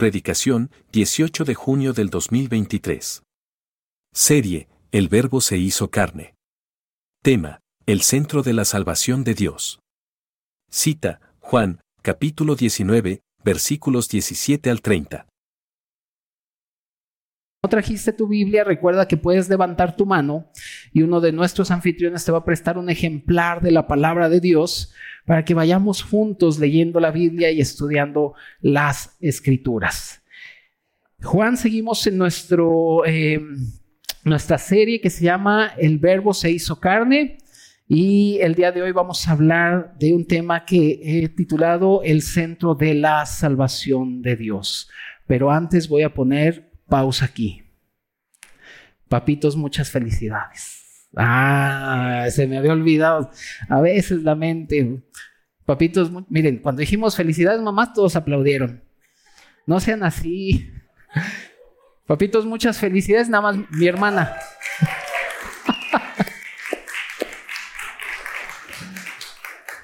Predicación, 18 de junio del 2023. Serie, El Verbo se hizo carne. Tema, El centro de la salvación de Dios. Cita, Juan, capítulo 19, versículos 17 al 30. No trajiste tu Biblia, recuerda que puedes levantar tu mano y uno de nuestros anfitriones te va a prestar un ejemplar de la palabra de Dios para que vayamos juntos leyendo la Biblia y estudiando las escrituras. Juan, seguimos en nuestro, eh, nuestra serie que se llama El Verbo se hizo carne. Y el día de hoy vamos a hablar de un tema que he titulado El centro de la salvación de Dios. Pero antes voy a poner pausa aquí. Papitos, muchas felicidades. Ah, se me había olvidado. A veces la mente. Papitos, miren, cuando dijimos felicidades, mamás, todos aplaudieron. No sean así. Papitos, muchas felicidades. Nada más mi hermana.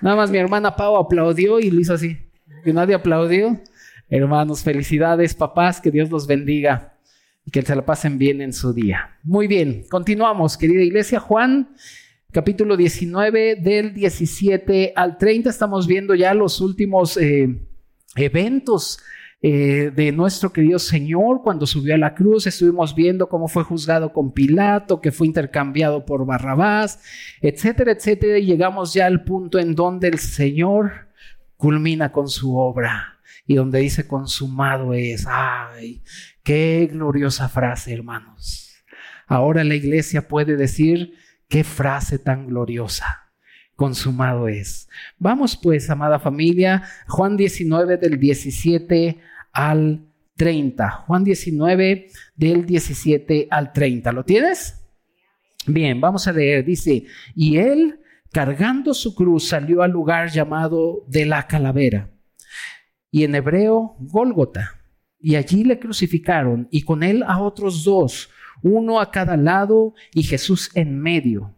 Nada más mi hermana Pau aplaudió y lo hizo así. Y nadie aplaudió. Hermanos, felicidades, papás, que Dios los bendiga que se la pasen bien en su día. Muy bien, continuamos, querida iglesia. Juan, capítulo 19, del 17 al 30, estamos viendo ya los últimos eh, eventos eh, de nuestro querido Señor cuando subió a la cruz. Estuvimos viendo cómo fue juzgado con Pilato, que fue intercambiado por Barrabás, etcétera, etcétera. Y llegamos ya al punto en donde el Señor culmina con su obra y donde dice consumado es. ¡Ay! ¡Qué gloriosa frase, hermanos! Ahora la iglesia puede decir, ¡qué frase tan gloriosa! Consumado es. Vamos pues, amada familia, Juan 19 del 17 al 30. Juan 19 del 17 al 30. ¿Lo tienes? Bien, vamos a leer. Dice, y él, cargando su cruz, salió al lugar llamado de la calavera y en hebreo Gólgota. Y allí le crucificaron y con él a otros dos, uno a cada lado y Jesús en medio.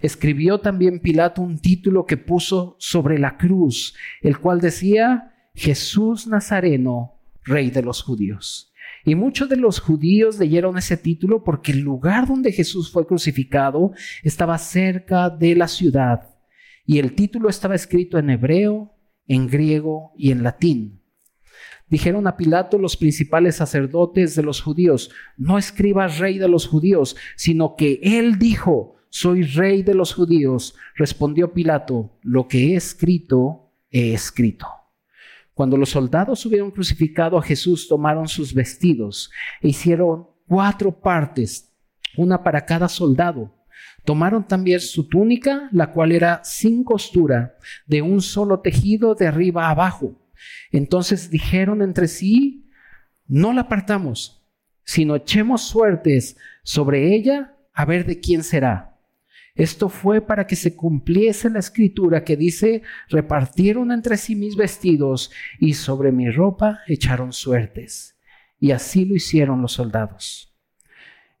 Escribió también Pilato un título que puso sobre la cruz, el cual decía Jesús Nazareno, rey de los judíos. Y muchos de los judíos leyeron ese título porque el lugar donde Jesús fue crucificado estaba cerca de la ciudad. Y el título estaba escrito en hebreo, en griego y en latín. Dijeron a Pilato los principales sacerdotes de los judíos, no escribas rey de los judíos, sino que él dijo, soy rey de los judíos. Respondió Pilato, lo que he escrito, he escrito. Cuando los soldados hubieron crucificado a Jesús, tomaron sus vestidos e hicieron cuatro partes, una para cada soldado Tomaron también su túnica, la cual era sin costura, de un solo tejido de arriba abajo. Entonces dijeron entre sí, no la apartamos, sino echemos suertes sobre ella a ver de quién será. Esto fue para que se cumpliese la escritura que dice, repartieron entre sí mis vestidos y sobre mi ropa echaron suertes. Y así lo hicieron los soldados.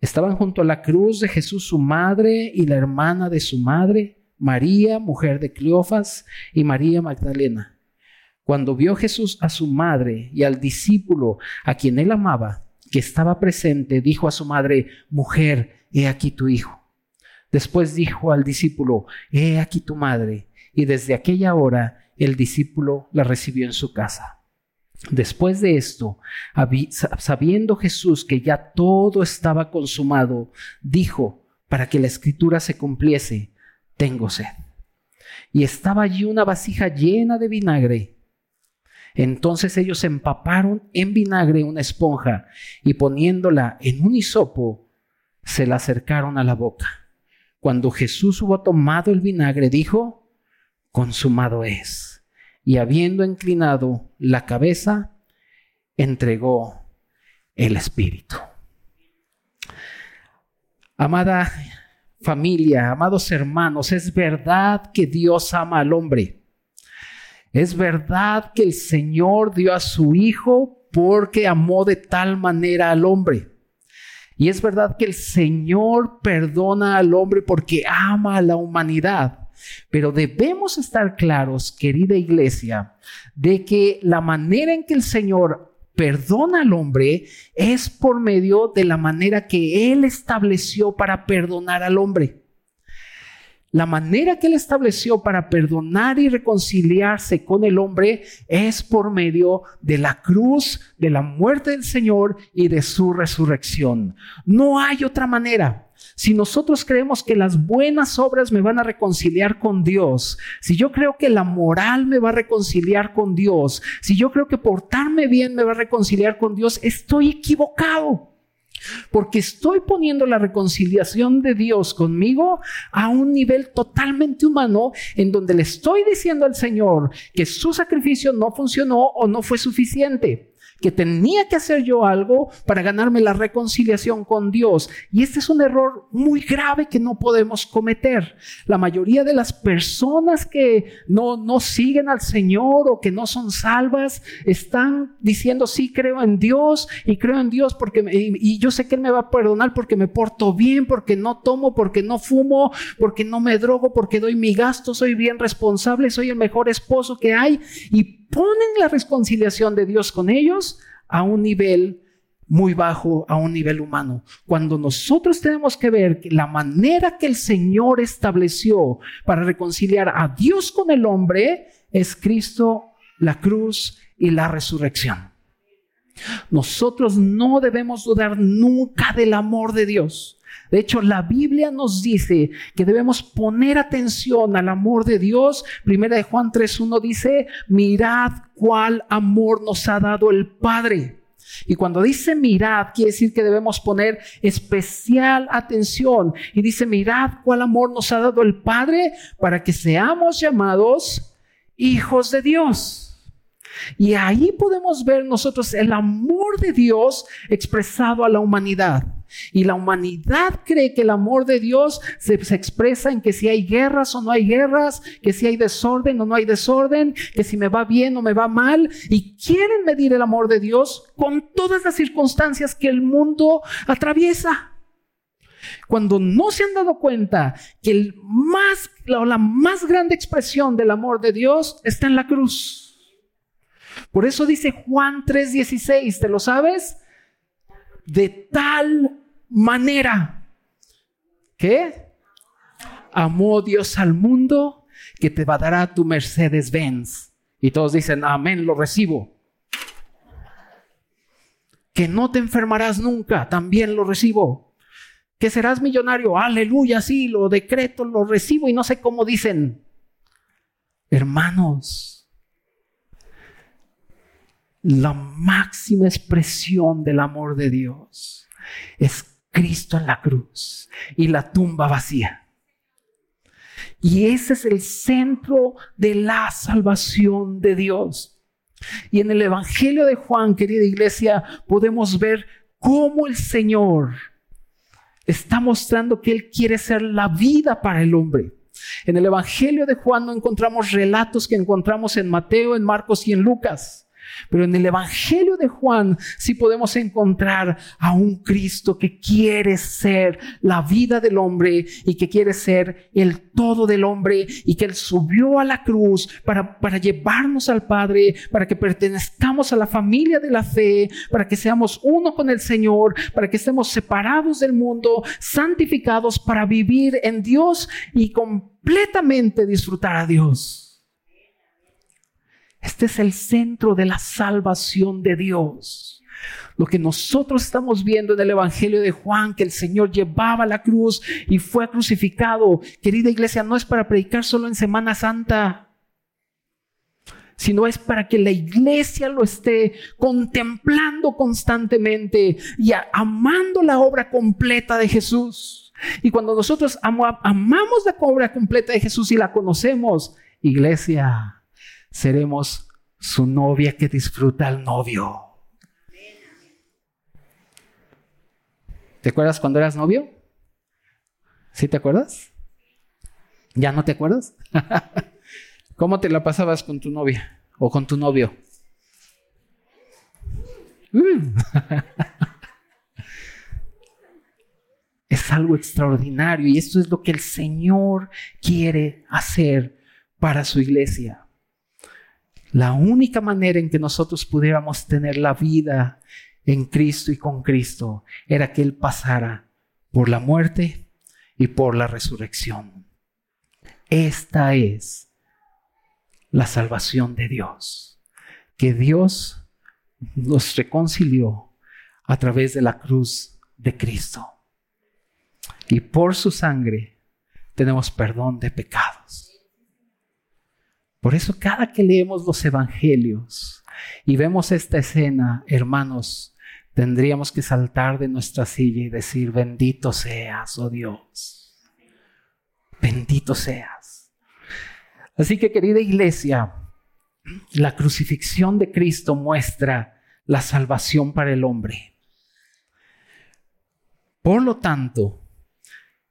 Estaban junto a la cruz de Jesús su madre y la hermana de su madre, María, mujer de Cleofas, y María Magdalena. Cuando vio Jesús a su madre y al discípulo a quien él amaba, que estaba presente, dijo a su madre, Mujer, he aquí tu hijo. Después dijo al discípulo, He aquí tu madre. Y desde aquella hora el discípulo la recibió en su casa. Después de esto, sabiendo Jesús que ya todo estaba consumado, dijo, para que la escritura se cumpliese, tengo sed. Y estaba allí una vasija llena de vinagre. Entonces ellos empaparon en vinagre una esponja y poniéndola en un hisopo, se la acercaron a la boca. Cuando Jesús hubo tomado el vinagre, dijo, consumado es y habiendo inclinado la cabeza, entregó el Espíritu. Amada familia, amados hermanos, es verdad que Dios ama al hombre. Es verdad que el Señor dio a su Hijo porque amó de tal manera al hombre. Y es verdad que el Señor perdona al hombre porque ama a la humanidad. Pero debemos estar claros, querida iglesia, de que la manera en que el Señor perdona al hombre es por medio de la manera que Él estableció para perdonar al hombre. La manera que Él estableció para perdonar y reconciliarse con el hombre es por medio de la cruz, de la muerte del Señor y de su resurrección. No hay otra manera. Si nosotros creemos que las buenas obras me van a reconciliar con Dios, si yo creo que la moral me va a reconciliar con Dios, si yo creo que portarme bien me va a reconciliar con Dios, estoy equivocado. Porque estoy poniendo la reconciliación de Dios conmigo a un nivel totalmente humano en donde le estoy diciendo al Señor que su sacrificio no funcionó o no fue suficiente que tenía que hacer yo algo para ganarme la reconciliación con Dios. Y este es un error muy grave que no podemos cometer. La mayoría de las personas que no, no siguen al Señor o que no son salvas están diciendo, sí, creo en Dios y creo en Dios porque, y, yo sé que Él me va a perdonar porque me porto bien, porque no tomo, porque no fumo, porque no me drogo, porque doy mi gasto, soy bien responsable, soy el mejor esposo que hay. Y ponen la reconciliación de Dios con ellos a un nivel muy bajo, a un nivel humano. Cuando nosotros tenemos que ver que la manera que el Señor estableció para reconciliar a Dios con el hombre es Cristo, la cruz y la resurrección. Nosotros no debemos dudar nunca del amor de Dios. De hecho, la Biblia nos dice que debemos poner atención al amor de Dios. Primera de Juan 3.1 dice, mirad cuál amor nos ha dado el Padre. Y cuando dice mirad, quiere decir que debemos poner especial atención. Y dice, mirad cuál amor nos ha dado el Padre para que seamos llamados hijos de Dios. Y ahí podemos ver nosotros el amor de Dios expresado a la humanidad. Y la humanidad cree que el amor de Dios se, expresa en que si hay guerras o no hay guerras, que si hay desorden o no hay desorden, que si me va bien o me va mal. Y quieren medir el amor de Dios con todas las circunstancias que el mundo atraviesa. Cuando no se han dado cuenta que la, la más grande expresión del amor de Dios está en la cruz. Por eso dice Juan 3:16, ¿te lo sabes? De tal manera que amó Dios al mundo que te va a dar tu Mercedes Benz. Y todos dicen, amén, lo recibo. Que no te enfermarás nunca, también lo recibo. Que serás millonario, aleluya, sí, lo decreto, lo recibo y no sé cómo dicen. Hermanos, la máxima expresión del amor de Dios es Cristo en la cruz y la tumba vacía. Y ese es el centro de la salvación de Dios. Y en el Evangelio de Juan, querida iglesia, podemos ver cómo el Señor está mostrando que Él quiere ser la vida para el hombre. En el Evangelio de Juan no encontramos relatos que encontramos en Mateo, en Marcos y en Lucas. Pero en el Evangelio de Juan sí podemos encontrar a un Cristo que quiere ser la vida del hombre y que quiere ser el todo del hombre y que Él subió a la cruz para, para llevarnos al Padre, para que pertenezcamos a la familia de la fe, para que seamos uno con el Señor, para que estemos separados del mundo, santificados para vivir en Dios y completamente disfrutar a Dios. Este es el centro de la salvación de Dios. Lo que nosotros estamos viendo en el Evangelio de Juan, que el Señor llevaba la cruz y fue crucificado, querida iglesia, no es para predicar solo en Semana Santa, sino es para que la iglesia lo esté contemplando constantemente y amando la obra completa de Jesús. Y cuando nosotros amamos la obra completa de Jesús y la conocemos, iglesia, seremos su novia que disfruta al novio. ¿Te acuerdas cuando eras novio? ¿Sí te acuerdas? ¿Ya no te acuerdas? ¿Cómo te la pasabas con tu novia o con tu novio? Mm. es algo extraordinario y esto es lo que el Señor quiere hacer para su iglesia La única manera en que nosotros pudiéramos tener la vida en Cristo y con Cristo era que Él pasara por la muerte y por la resurrección. Esta es la salvación de Dios, que Dios nos reconcilió a través de la cruz de Cristo. Y por su sangre tenemos perdón de pecados. Por eso cada que leemos los evangelios y vemos esta escena, hermanos, tendríamos que saltar de nuestra silla y decir, bendito seas, oh Dios. Bendito seas. Así que querida iglesia, la crucifixión de Cristo muestra la salvación para el hombre. Por lo tanto,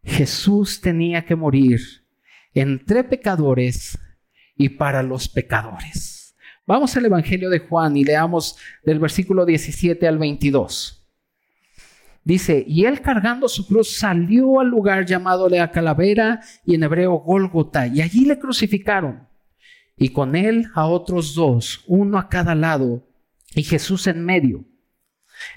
Jesús tenía que morir entre pecadores y para los pecadores. Vamos al Evangelio de Juan y leamos del versículo 17 al 22. Dice, y él cargando su cruz salió al lugar llamado la calavera y en hebreo Gólgota, y allí le crucificaron. Y con él a otros dos, uno a cada lado, y Jesús en medio.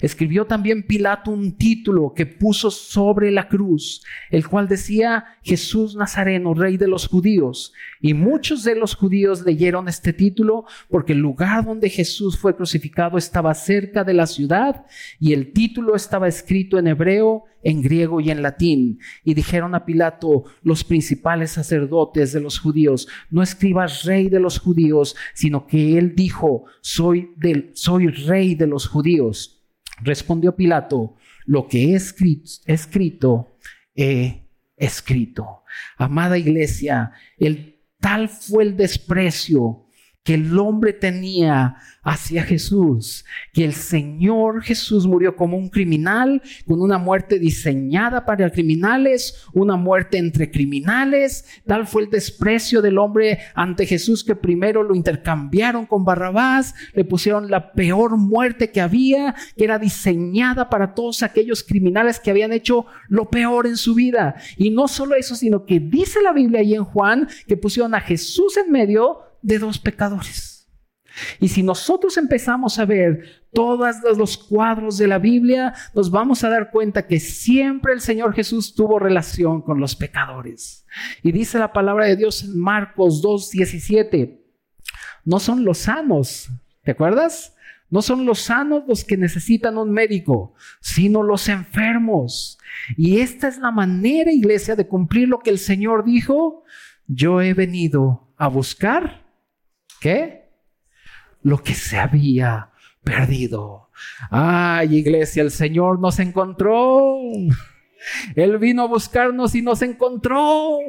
Escribió también Pilato un título que puso sobre la cruz, el cual decía Jesús Nazareno, rey de los judíos. Y muchos de los judíos leyeron este título porque el lugar donde Jesús fue crucificado estaba cerca de la ciudad y el título estaba escrito en hebreo, en griego y en latín. Y dijeron a Pilato los principales sacerdotes de los judíos, no escribas rey de los judíos, sino que él dijo, soy, del, soy rey de los judíos. Respondió Pilato, lo que he escrito, escrito he escrito. Amada iglesia, el tal fue el desprecio que el hombre tenía hacia Jesús, que el Señor Jesús murió como un criminal, con una muerte diseñada para criminales, una muerte entre criminales. Tal fue el desprecio del hombre ante Jesús que primero lo intercambiaron con Barrabás, le pusieron la peor muerte que había, que era diseñada para todos aquellos criminales que habían hecho lo peor en su vida. Y no solo eso, sino que dice la Biblia ahí en Juan que pusieron a Jesús en medio de dos pecadores. Y si nosotros empezamos a ver todos los cuadros de la Biblia, nos vamos a dar cuenta que siempre el Señor Jesús tuvo relación con los pecadores. Y dice la palabra de Dios en Marcos 2.17, no son los sanos, ¿te acuerdas? No son los sanos los que necesitan un médico, sino los enfermos. Y esta es la manera, iglesia, de cumplir lo que el Señor dijo. Yo he venido a buscar ¿Qué? Lo que se había perdido. Ay, iglesia, el Señor nos encontró. Él vino a buscarnos y nos encontró.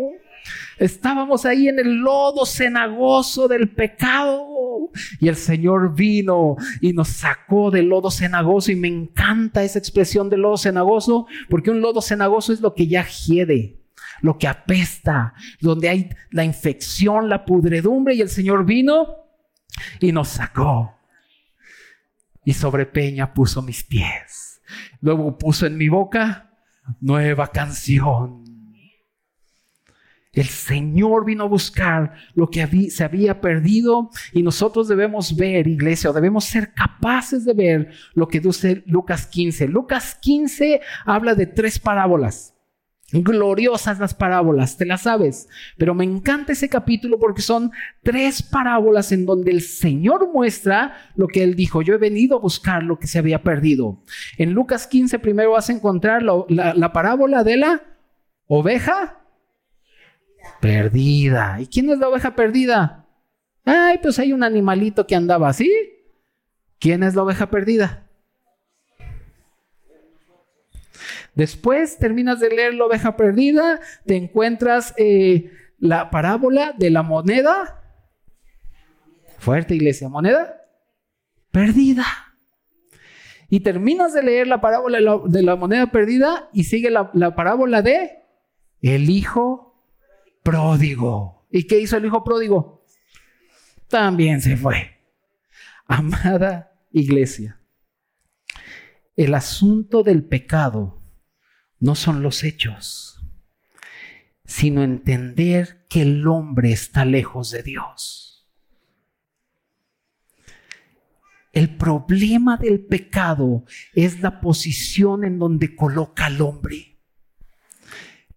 Estábamos ahí en el lodo cenagoso del pecado y el Señor vino y nos sacó del lodo cenagoso y me encanta esa expresión del lodo cenagoso porque un lodo cenagoso es lo que ya hiede lo que apesta, donde hay la infección, la pudredumbre, y el Señor vino y nos sacó. Y sobre peña puso mis pies. Luego puso en mi boca nueva canción. El Señor vino a buscar lo que se había perdido y nosotros debemos ver, iglesia, o debemos ser capaces de ver lo que dice Lucas 15. Lucas 15 habla de tres parábolas. Gloriosas las parábolas, te las sabes. Pero me encanta ese capítulo porque son tres parábolas en donde el Señor muestra lo que Él dijo. Yo he venido a buscar lo que se había perdido. En Lucas 15 primero vas a encontrar la, la parábola de la oveja perdida. ¿Y quién es la oveja perdida? Ay, pues hay un animalito que andaba así. ¿Quién es la oveja perdida? Después terminas de leer la oveja perdida, te encuentras eh, la parábola de la moneda. Fuerte iglesia, moneda perdida. Y terminas de leer la parábola de la, moneda perdida y sigue la, la parábola de el hijo pródigo. ¿Y qué hizo el hijo pródigo? También se fue. Amada iglesia, el asunto del pecado no son los hechos, sino entender que el hombre está lejos de Dios. El problema del pecado es la posición en donde coloca al hombre.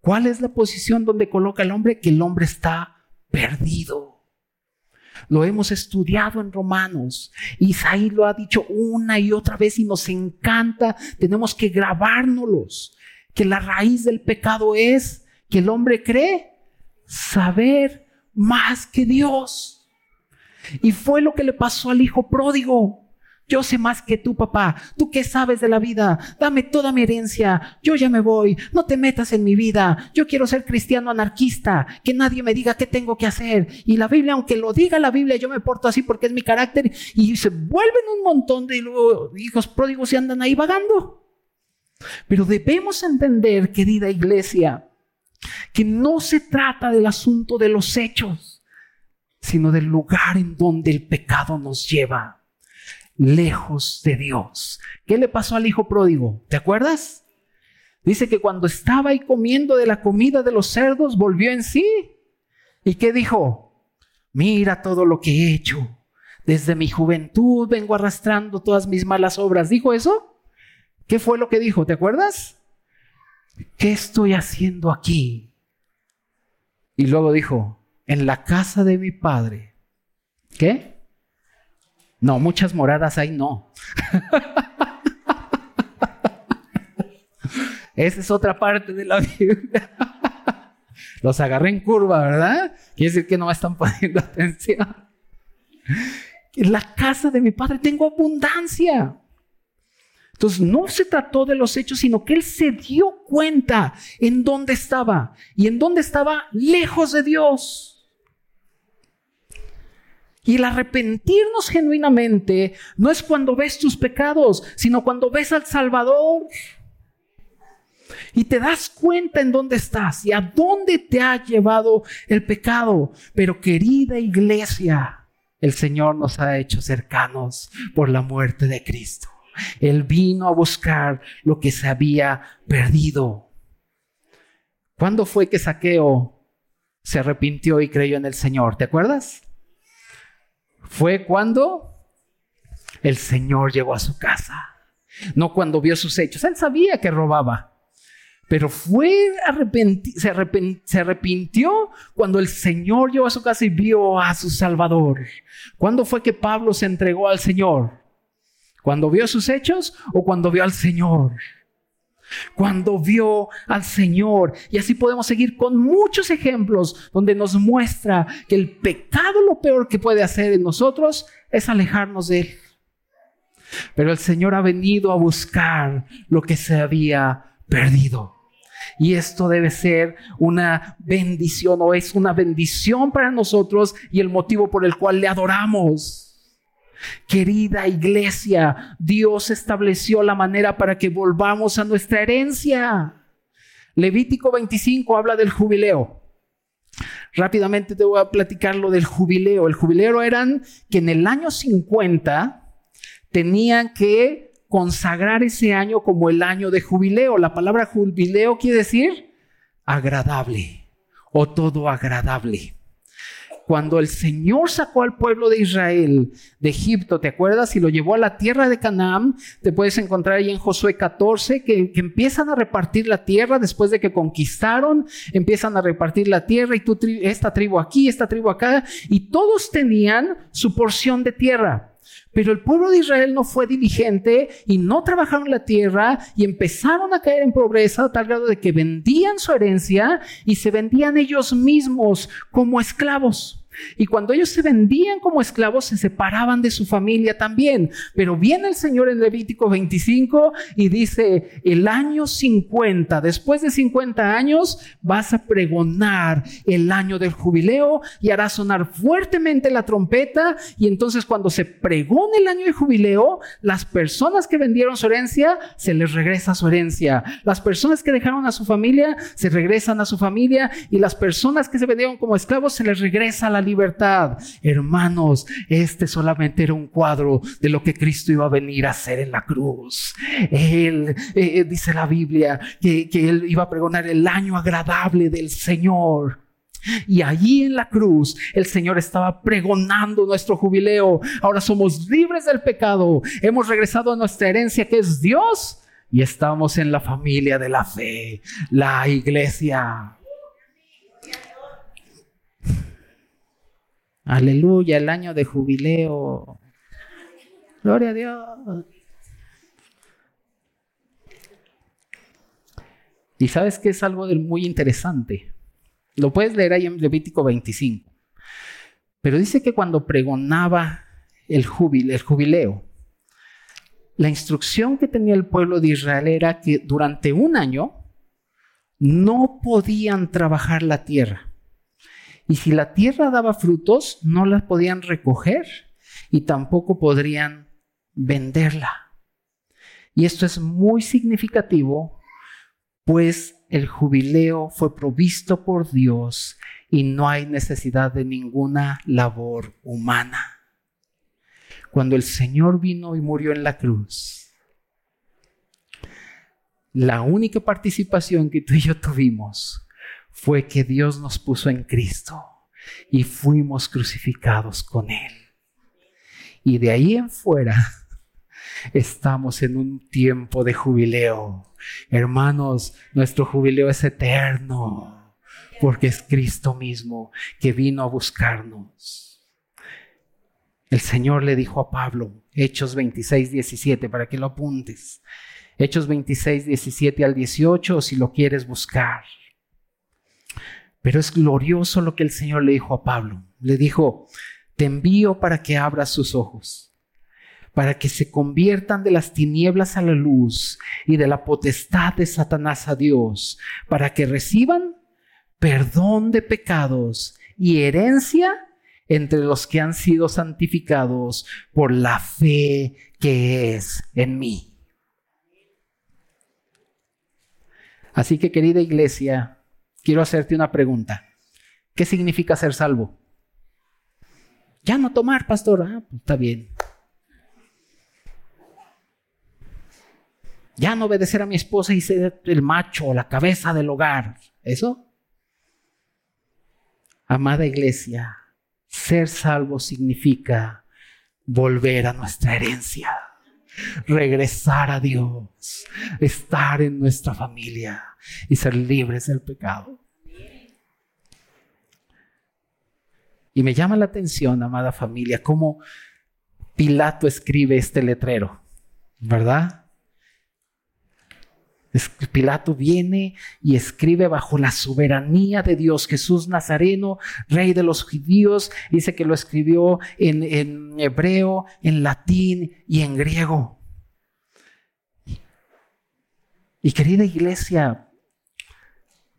¿Cuál es la posición donde coloca al hombre? Que el hombre está perdido. Lo hemos estudiado en Romanos. Isaí lo ha dicho una y otra vez y nos encanta. Tenemos que grabárnoslos. Que la raíz del pecado es que el hombre cree saber más que Dios. Y fue lo que le pasó al hijo pródigo. Yo sé más que tú, papá. ¿Tú qué sabes de la vida? Dame toda mi herencia. Yo ya me voy. No te metas en mi vida. Yo quiero ser cristiano anarquista. Que nadie me diga qué tengo que hacer. Y la Biblia, aunque lo diga la Biblia, yo me porto así porque es mi carácter. Y se vuelven un montón de hijos pródigos y andan ahí vagando. Pero debemos entender, querida iglesia, que no se trata del asunto de los hechos, sino del lugar en donde el pecado nos lleva lejos de Dios. ¿Qué le pasó al hijo pródigo? ¿Te acuerdas? Dice que cuando estaba ahí comiendo de la comida de los cerdos, volvió en sí. ¿Y qué dijo? Mira todo lo que he hecho. Desde mi juventud vengo arrastrando todas mis malas obras. ¿Dijo eso? ¿Qué fue lo que dijo? ¿Te acuerdas? ¿Qué estoy haciendo aquí? Y luego dijo, en la casa de mi padre. ¿Qué? No, muchas moradas hay no. Esa es otra parte de la Biblia. Los agarré en curva, ¿verdad? Quiere decir que no me están poniendo atención. En la casa de mi padre tengo abundancia. Entonces no se trató de los hechos, sino que él se dio cuenta en dónde estaba. Y en dónde estaba lejos de Dios. Y el arrepentirnos genuinamente no es cuando ves tus pecados, sino cuando ves al Salvador. Y te das cuenta en dónde estás y a dónde te ha llevado el pecado. Pero querida iglesia, el Señor nos ha hecho cercanos por la muerte de Cristo. Él vino a buscar lo que se había perdido. ¿Cuándo fue que Saqueo se arrepintió y creyó en el Señor? ¿Te acuerdas? fue cuando el Señor llegó a su casa, no cuando vio sus hechos. Él sabía que robaba, pero fue se, se arrepintió cuando el Señor llegó a su casa y vio a su Salvador. ¿Cuándo fue que Pablo se entregó al Señor? ¿Cuando vio sus hechos o cuando vio al Señor? cuando vio al Señor. Y así podemos seguir con muchos ejemplos donde nos muestra que el pecado lo peor que puede hacer en nosotros es alejarnos de Él. Pero el Señor ha venido a buscar lo que se había perdido. Y esto debe ser una bendición o es una bendición para nosotros y el motivo por el cual le adoramos. Querida iglesia, Dios estableció la manera para que volvamos a nuestra herencia. Levítico 25 habla del jubileo. Rápidamente te voy a platicar lo del jubileo. El jubileo eran que en el año 50 tenían que consagrar ese año como el año de jubileo. La palabra jubileo quiere decir agradable o todo agradable cuando el Señor sacó al pueblo de Israel de Egipto, ¿te acuerdas? Y lo llevó a la tierra de Canaán, te puedes encontrar ahí en Josué 14, que, empiezan a repartir la tierra después de que conquistaron, empiezan a repartir la tierra y tú, esta tribu aquí, esta tribu acá, y todos tenían su porción de tierra. Pero el pueblo de Israel no fue diligente y no trabajaron la tierra y empezaron a caer en pobreza a tal grado de que vendían su herencia y se vendían ellos mismos como esclavos. Y cuando ellos se vendían como esclavos, se separaban de su familia también. Pero viene el Señor en Levítico 25 y dice, el año 50, después de 50 años, vas a pregonar el año del jubileo y harás sonar fuertemente la trompeta. Y entonces cuando se pregone el año del jubileo, las personas que vendieron su herencia, se les regresa su herencia. Las personas que dejaron a su familia, se regresan a su familia. Y las personas que se vendieron como esclavos, se les regresa la libertad. Hermanos, este solamente era un cuadro de lo que Cristo iba a venir a hacer en la cruz. Él, eh, eh, dice la Biblia, que, que Él iba a pregonar el año agradable del Señor. Y allí en la cruz el Señor estaba pregonando nuestro jubileo. Ahora somos libres del pecado. Hemos regresado a nuestra herencia que es Dios y estamos en la familia de la fe, la iglesia. Aleluya, el año de jubileo. Gloria a Dios. Y sabes que es algo muy interesante. Lo puedes leer ahí en Levítico 25. Pero dice que cuando pregonaba el, el jubileo, la instrucción que tenía el pueblo de Israel era que durante un año no podían trabajar la tierra. Y si la tierra daba frutos, no las podían recoger y tampoco podrían venderla. Y esto es muy significativo, pues el jubileo fue provisto por Dios y no hay necesidad de ninguna labor humana. Cuando el Señor vino y murió en la cruz, la única participación que tú y yo tuvimos fue que Dios nos puso en Cristo y fuimos crucificados con Él. Y de ahí en fuera estamos en un tiempo de jubileo Hermanos, nuestro jubileo es eterno, porque es Cristo mismo que vino a buscarnos. El Señor le dijo a Pablo, Hechos 26, 17, para que lo apuntes. Hechos 26, 17 al 18, si lo quieres buscar. Pero es glorioso lo que el Señor le dijo a Pablo. Le dijo, te envío para que abras sus ojos para que se conviertan de las tinieblas a la luz y de la potestad de Satanás a Dios, para que reciban perdón de pecados y herencia entre los que han sido santificados por la fe que es en mí. Así que querida iglesia, quiero hacerte una pregunta. ¿Qué significa ser salvo? Ya no tomar, pastor. Ah, pues está bien. Ya no obedecer a mi esposa y ser el macho, la cabeza del hogar. ¿Eso? Amada iglesia, ser salvo significa volver a nuestra herencia, regresar a Dios, estar en nuestra familia y ser libres del pecado. Y me llama la atención, amada familia, cómo Pilato escribe este letrero, ¿verdad? Pilato viene y escribe bajo la soberanía de Dios, Jesús Nazareno, rey de los judíos, dice que lo escribió en, hebreo, en latín y en griego. Y querida iglesia,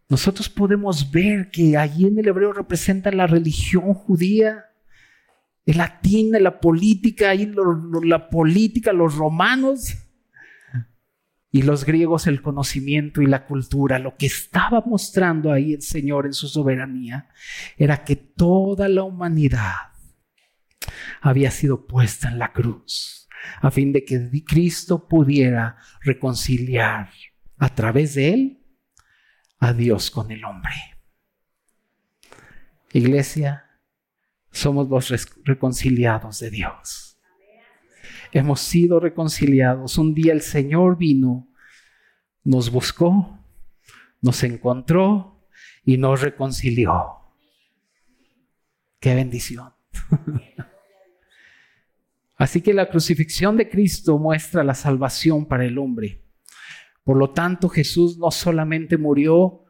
nosotros podemos ver que allí en el hebreo representa la religión judía, el latín, la política, ahí la política, los romanos y los griegos el conocimiento y la cultura. Lo que estaba mostrando ahí el Señor en su soberanía era que toda la humanidad había sido puesta en la cruz a fin de que Cristo pudiera reconciliar a través de él a Dios con el hombre. Iglesia, somos los reconciliados de Dios hemos sido reconciliados. Un día el Señor vino, nos buscó, nos encontró y nos reconcilió. Qué bendición. Así que la crucifixión de Cristo muestra la salvación para el hombre. Por lo tanto, Jesús no solamente murió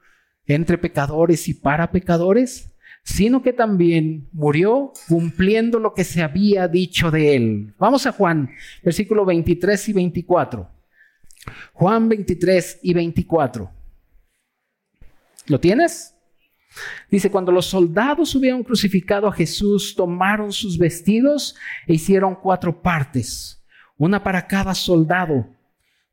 entre pecadores y para pecadores, sino que también murió cumpliendo lo que se había dicho de él. Vamos a Juan, versículo 23 y 24. Juan 23 y 24. ¿Lo tienes? Dice, cuando los soldados hubieron crucificado a Jesús, tomaron sus vestidos e hicieron cuatro partes, una para cada soldado.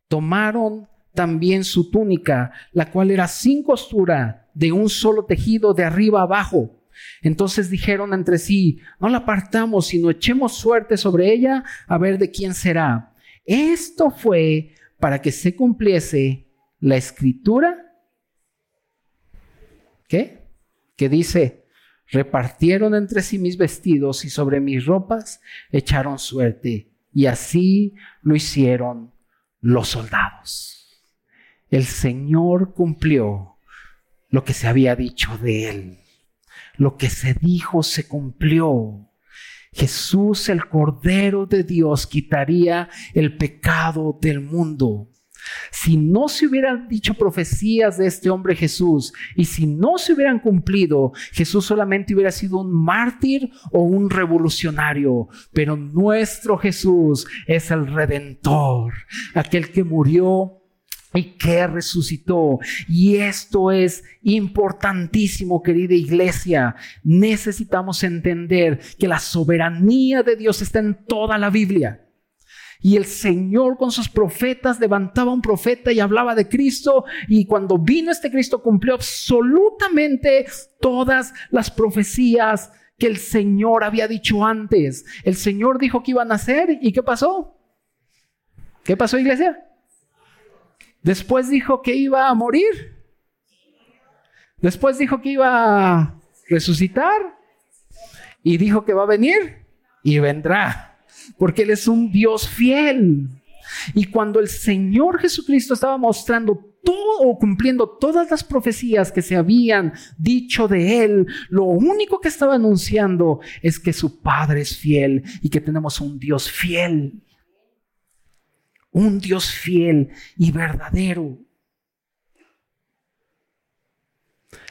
Tomaron también su túnica, la cual era sin costura, de un solo tejido de arriba abajo entonces dijeron entre sí, no la apartamos, sino echemos suerte sobre ella a ver de quién será. Esto fue para que se cumpliese la escritura. ¿Qué? que dice, repartieron entre sí mis vestidos y sobre mis ropas echaron suerte. Y así lo hicieron los soldados. El Señor cumplió lo que se había dicho de él. Lo que se dijo se cumplió. Jesús, el Cordero de Dios, quitaría el pecado del mundo. Si no se hubieran dicho profecías de este hombre Jesús y si no se hubieran cumplido, Jesús solamente hubiera sido un mártir o un revolucionario. Pero nuestro Jesús es el redentor, aquel que murió y que resucitó. Y esto es importantísimo, querida iglesia. Necesitamos entender que la soberanía de Dios está en toda la Biblia. Y el Señor con sus profetas levantaba un profeta y hablaba de Cristo. Y cuando vino este Cristo cumplió absolutamente todas las profecías que el Señor había dicho antes. El Señor dijo que iban a hacer y ¿qué pasó? ¿Qué pasó iglesia? Después dijo que iba a morir. Después dijo que iba a resucitar. Y dijo que va a venir y vendrá porque Él es un Dios fiel. Y cuando el Señor Jesucristo estaba mostrando todo o cumpliendo todas las profecías que se habían dicho de Él, lo único que estaba anunciando es que su Padre es fiel y que tenemos un Dios fiel. Un Dios fiel y verdadero.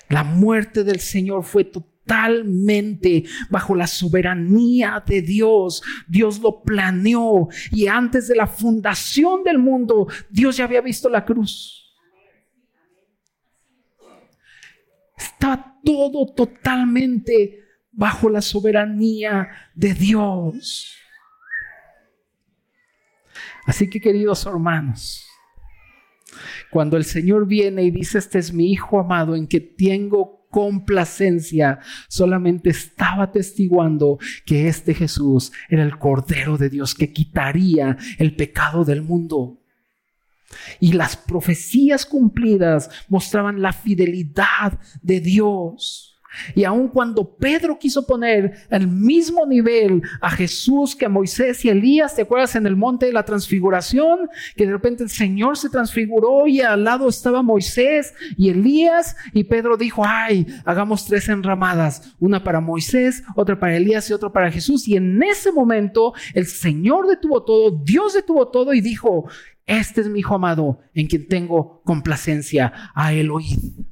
La muerte del Señor fue total totalmente bajo la soberanía de Dios. Dios lo planeó y antes de la fundación del mundo, Dios ya había visto la cruz. Está todo totalmente bajo la soberanía de Dios. Así que queridos hermanos, cuando el Señor viene y dice, este es mi Hijo amado en que tengo complacencia, solamente estaba testiguando que este Jesús era el Cordero de Dios que quitaría el pecado del mundo. Y las profecías cumplidas mostraban la fidelidad de Dios. Y aun cuando Pedro quiso poner al mismo nivel a Jesús que a Moisés y Elías, ¿te acuerdas en el monte de la transfiguración? Que de repente el Señor se transfiguró y al lado estaba Moisés y Elías y Pedro dijo, ay, hagamos tres enramadas, una para Moisés, otra para Elías y otra para Jesús. Y en ese momento el Señor detuvo todo, Dios detuvo todo y dijo, este es mi hijo amado en quien tengo complacencia, a oíd.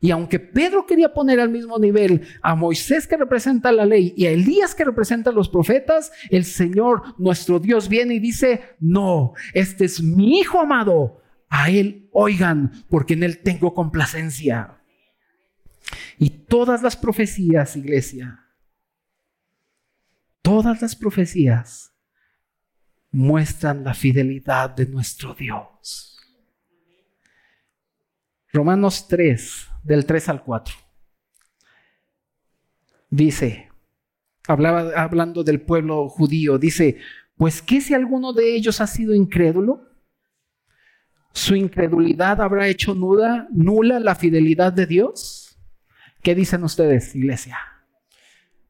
Y aunque Pedro quería poner al mismo nivel a Moisés que representa la ley y a Elías que representa a los profetas, el Señor, nuestro Dios, viene y dice, no, este es mi Hijo amado, a Él oigan, porque en Él tengo complacencia. Y todas las profecías, iglesia, todas las profecías muestran la fidelidad de nuestro Dios. Romanos 3, del 3 al 4. Dice, hablaba, hablando del pueblo judío, dice, pues ¿qué si alguno de ellos ha sido incrédulo? ¿Su incredulidad habrá hecho nula, nula la fidelidad de Dios? ¿Qué dicen ustedes, iglesia?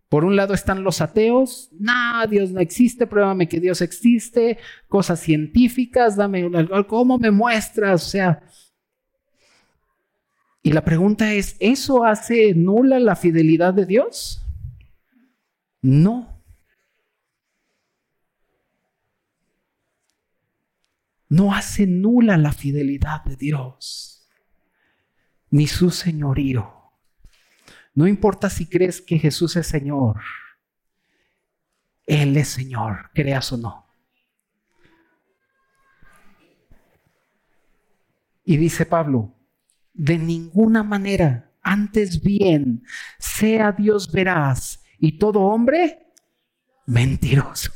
Por un lado están los ateos, no, Dios no existe, pruébame que Dios existe, cosas científicas, dame, ¿cómo me muestras? O sea, y la pregunta es, ¿eso hace nula la fidelidad de Dios? No. No hace nula la fidelidad de Dios, ni su señorío. No importa si crees que Jesús es Señor, Él es Señor, creas o no. Y dice Pablo, de ninguna manera. Antes bien, sea Dios veraz y todo hombre mentiroso.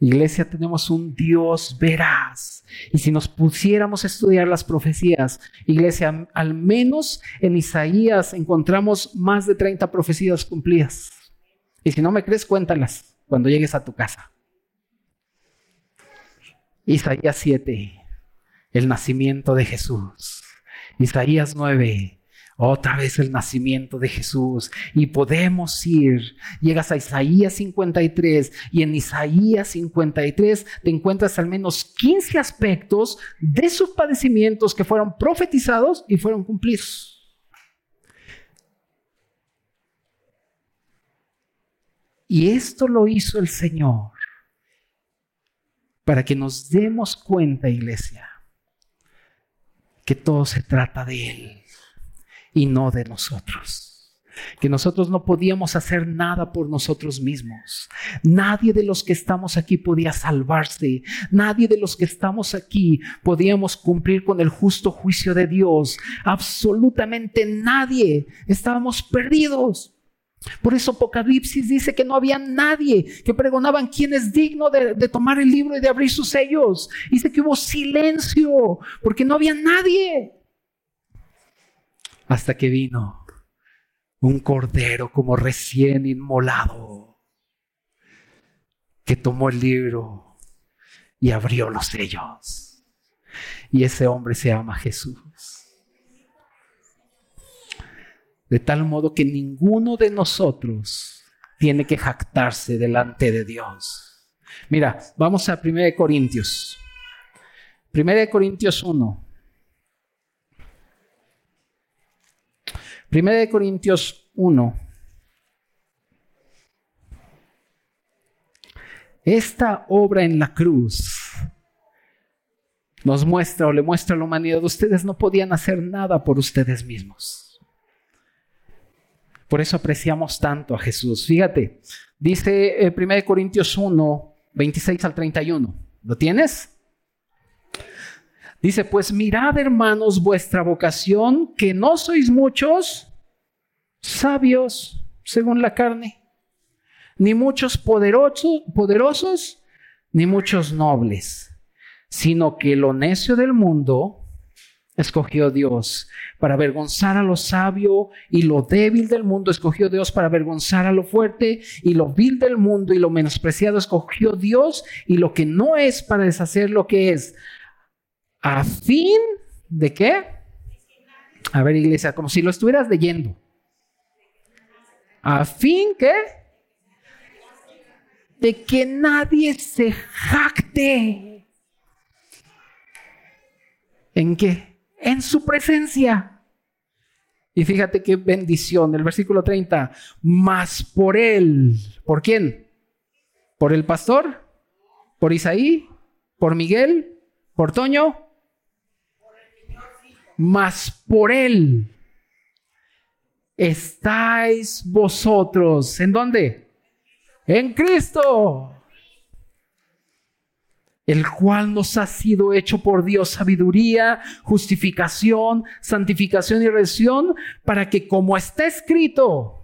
Iglesia, tenemos un Dios veraz. Y si nos pusiéramos a estudiar las profecías, iglesia, al menos en Isaías encontramos más de 30 profecías cumplidas. Y si no me crees, cuéntalas cuando llegues a tu casa. Isaías 7, el nacimiento de Jesús. Isaías 9, Otra vez el nacimiento de Jesús. Y podemos ir. Llegas a Isaías 53 y en Isaías 53 te encuentras al menos 15 aspectos de sus padecimientos que fueron profetizados y fueron cumplidos. Y esto lo hizo el Señor para que nos demos cuenta, iglesia, que todo se trata de Él y no de nosotros. Que nosotros no podíamos hacer nada por nosotros mismos. Nadie de los que estamos aquí podía salvarse. Nadie de los que estamos aquí podíamos cumplir con el justo juicio de Dios. Absolutamente nadie. Estábamos perdidos. Por eso Apocalipsis dice que no había nadie que pregonaban quién es digno de, tomar el libro y de abrir sus sellos. Dice que hubo silencio porque no había nadie hasta que vino un cordero como recién inmolado, que tomó el libro y abrió los sellos. Y ese hombre se llama Jesús. De tal modo que ninguno de nosotros tiene que jactarse delante de Dios. Mira, vamos a 1 Corintios. 1 Corintios 1. Primera de Corintios 1. Esta obra en la cruz nos muestra o le muestra a la humanidad, ustedes no podían hacer nada por ustedes mismos. Por eso apreciamos tanto a Jesús. Fíjate, dice 1 eh, Corintios 1, 26 al 31. ¿Lo tienes? Dice, pues mirad hermanos vuestra vocación, que no sois muchos sabios según la carne, ni muchos poderosos, poderosos, ni muchos nobles, sino que lo necio del mundo escogió Dios para avergonzar a lo sabio y lo débil del mundo escogió Dios para avergonzar a lo fuerte y lo vil del mundo y lo menospreciado escogió Dios y lo que no es para deshacer lo que es a fin de qué? A ver, iglesia, como si lo estuvieras leyendo. A fin que de que nadie se jacte. ¿En qué? En su presencia. Y fíjate qué bendición, el versículo 30, más por él. ¿Por quién? ¿Por el pastor? ¿Por Isaí? ¿Por Miguel? ¿Por Toño? mas por Él estáis vosotros. ¿En dónde? En Cristo. El cual nos ha sido hecho por Dios sabiduría, justificación, santificación y redención, para que como está escrito,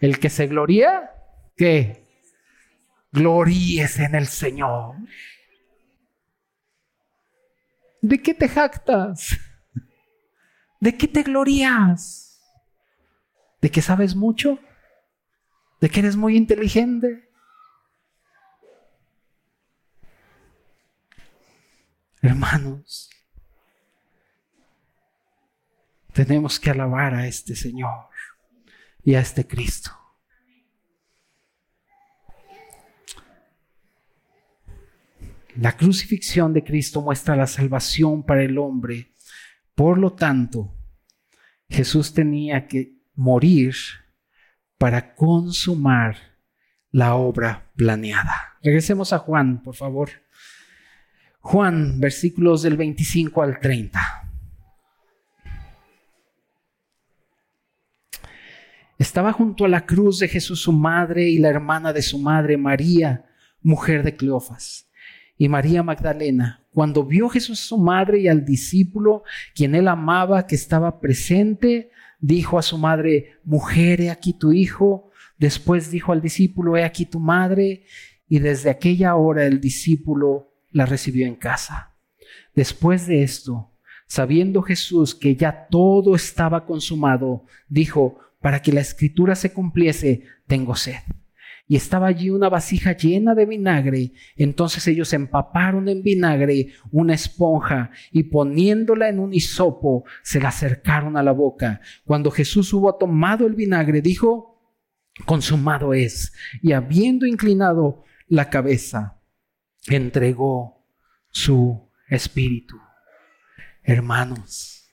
el que se gloría, que gloríes en el Señor. ¿De qué te jactas? ¿De qué te glorías? ¿De que sabes mucho? ¿De que eres muy inteligente? Hermanos, tenemos que alabar a este Señor y a este Cristo. La crucifixión de Cristo muestra la salvación para el hombre. Por lo tanto, Jesús tenía que morir para consumar la obra planeada. Regresemos a Juan, por favor. Juan, versículos del 25 al 30. Estaba junto a la cruz de Jesús su madre y la hermana de su madre, María, mujer de Cleofas y María Magdalena, cuando vio Jesús su madre y al discípulo, quien él amaba, que estaba presente, dijo a su madre, mujer, he aquí tu hijo. Después dijo al discípulo, he aquí tu madre. Y desde aquella hora el discípulo la recibió en casa. Después de esto, sabiendo Jesús que ya todo estaba consumado, dijo, para que la escritura se cumpliese, tengo sed. y estaba allí una vasija llena de vinagre. Entonces ellos empaparon en vinagre una esponja y poniéndola en un hisopo, se la acercaron a la boca. Cuando Jesús hubo tomado el vinagre, dijo, consumado es. Y habiendo inclinado la cabeza, entregó su espíritu. Hermanos,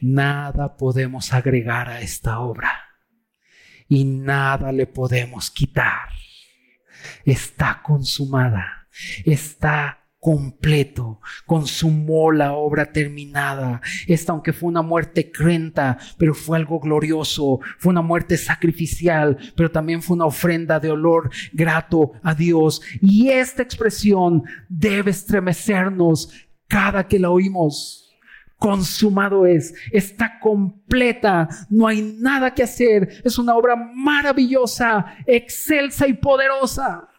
nada podemos agregar a esta obra y nada le podemos quitar. Está consumada, está completo, consumó la obra terminada. Esta, aunque fue una muerte cruenta, pero fue algo glorioso, fue una muerte sacrificial, pero también fue una ofrenda de olor grato a Dios. Y esta expresión debe estremecernos cada que la oímos consumado es, está completa, no hay nada que hacer, es una obra maravillosa, excelsa y poderosa.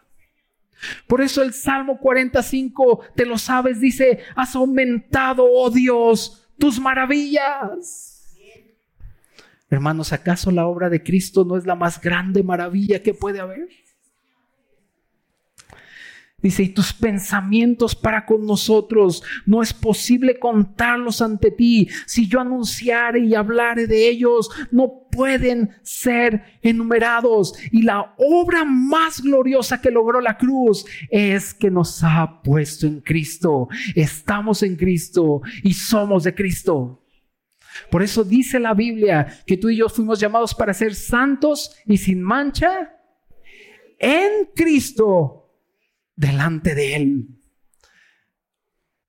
Por eso el Salmo 45, te lo sabes, dice, has aumentado, oh Dios, tus maravillas. Hermanos, ¿acaso la obra de Cristo no es la más grande maravilla que puede haber? Dice, y tus pensamientos para con nosotros, no es posible contarlos ante ti. Si yo anunciare y hablare de ellos, no pueden ser enumerados. Y la obra más gloriosa que logró la cruz es que nos ha puesto en Cristo. Estamos en Cristo y somos de Cristo. Por eso dice la Biblia que tú y yo fuimos llamados para ser santos y sin mancha en Cristo delante de Él.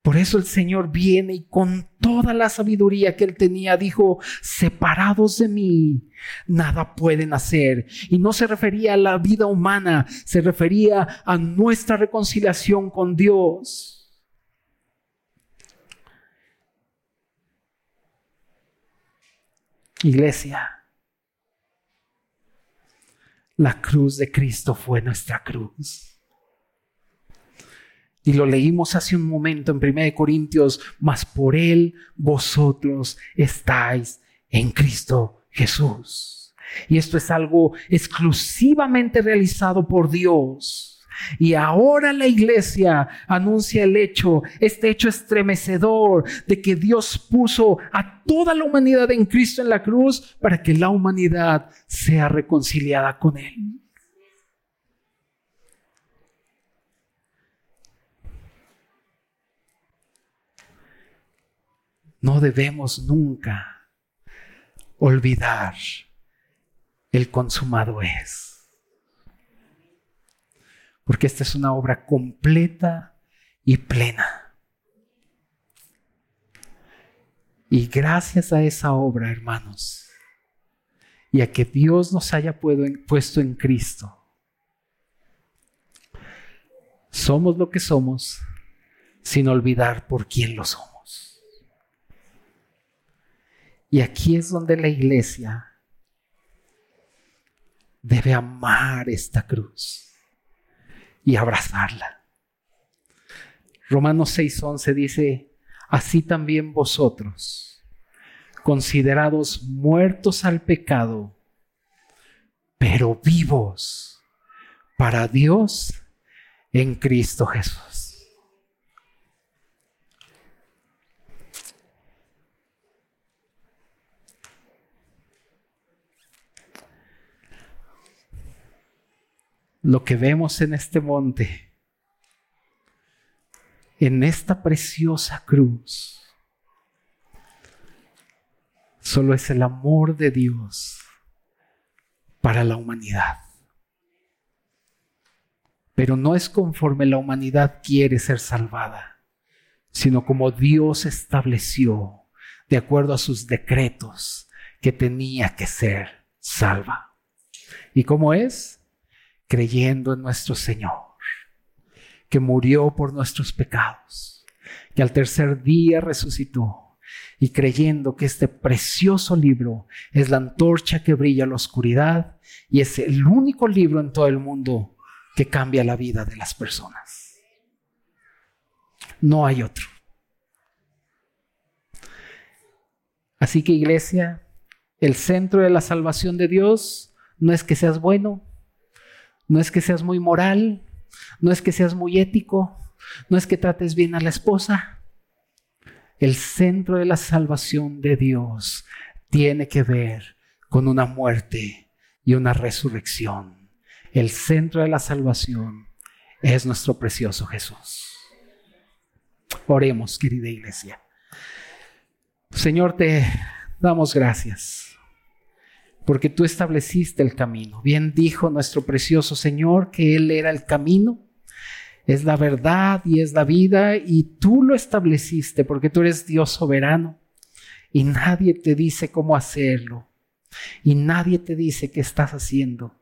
Por eso el Señor viene y con toda la sabiduría que Él tenía dijo, separados de mí, nada pueden hacer. Y no se refería a la vida humana, se refería a nuestra reconciliación con Dios. Iglesia, la cruz de Cristo fue nuestra cruz. Y lo leímos hace un momento en 1 Corintios, mas por él vosotros estáis en Cristo Jesús. Y esto es algo exclusivamente realizado por Dios. Y ahora la iglesia anuncia el hecho, este hecho estremecedor de que Dios puso a toda la humanidad en Cristo en la cruz para que la humanidad sea reconciliada con Él. No debemos nunca olvidar el consumado es. Porque esta es una obra completa y plena. Y gracias a esa obra, hermanos, y a que Dios nos haya puesto en Cristo, somos lo que somos sin olvidar por quién lo somos. Y aquí es donde la iglesia debe amar esta cruz y abrazarla. Romanos 6:11 dice, así también vosotros, considerados muertos al pecado, pero vivos para Dios en Cristo Jesús. Lo que vemos en este monte, en esta preciosa cruz, solo es el amor de Dios para la humanidad. Pero no es conforme la humanidad quiere ser salvada, sino como Dios estableció, de acuerdo a sus decretos, que tenía que ser salva. ¿Y cómo es? Creyendo en nuestro Señor, que murió por nuestros pecados, que al tercer día resucitó y creyendo que este precioso libro es la antorcha que brilla en la oscuridad y es el único libro en todo el mundo que cambia la vida de las personas. No hay otro. Así que iglesia, el centro de la salvación de Dios no es que seas bueno, No es que seas muy moral, no es que seas muy ético, no es que trates bien a la esposa. El centro de la salvación de Dios tiene que ver con una muerte y una resurrección. El centro de la salvación es nuestro precioso Jesús. Oremos, querida iglesia. Señor, te damos gracias porque tú estableciste el camino. Bien dijo nuestro precioso Señor que Él era el camino, es la verdad y es la vida y tú lo estableciste porque tú eres Dios soberano y nadie te dice cómo hacerlo y nadie te dice qué estás haciendo.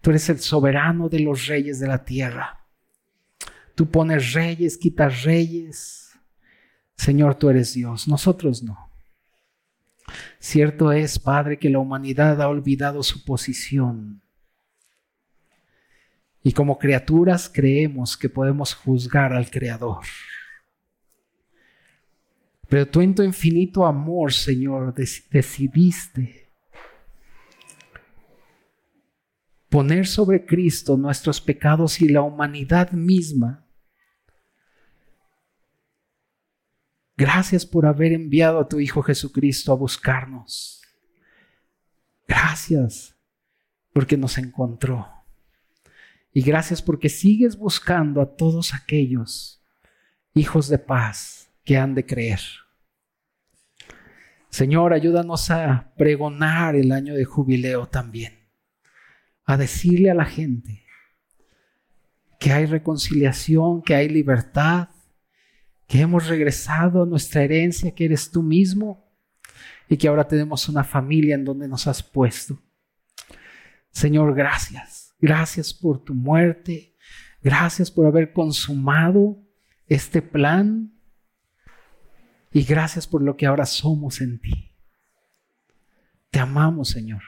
Tú eres el soberano de los reyes de la tierra. Tú pones reyes, quitas reyes. Señor, tú eres Dios, nosotros no. Cierto es, Padre, que la humanidad ha olvidado su posición. Y como criaturas creemos que podemos juzgar al Creador. Pero tú en tu infinito amor, Señor, decidiste poner sobre Cristo nuestros pecados y la humanidad misma Gracias por haber enviado a tu Hijo Jesucristo a buscarnos. Gracias porque nos encontró. Y gracias porque sigues buscando a todos aquellos hijos de paz que han de creer. Señor, ayúdanos a pregonar el año de jubileo también, a decirle a la gente que hay reconciliación, que hay libertad, que hemos regresado a nuestra herencia, que eres tú mismo, y que ahora tenemos una familia en donde nos has puesto. Señor, gracias. Gracias por tu muerte. Gracias por haber consumado este plan. Y gracias por lo que ahora somos en ti. Te amamos, Señor.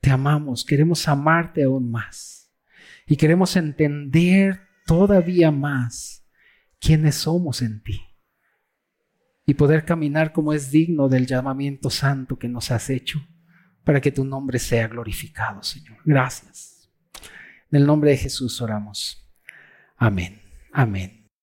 Te amamos. Queremos amarte aún más. Y queremos entender todavía más quiénes somos en ti y poder caminar como es digno del llamamiento santo que nos has hecho para que tu nombre sea glorificado, Señor. Gracias. En el nombre de Jesús oramos. Amén. Amén.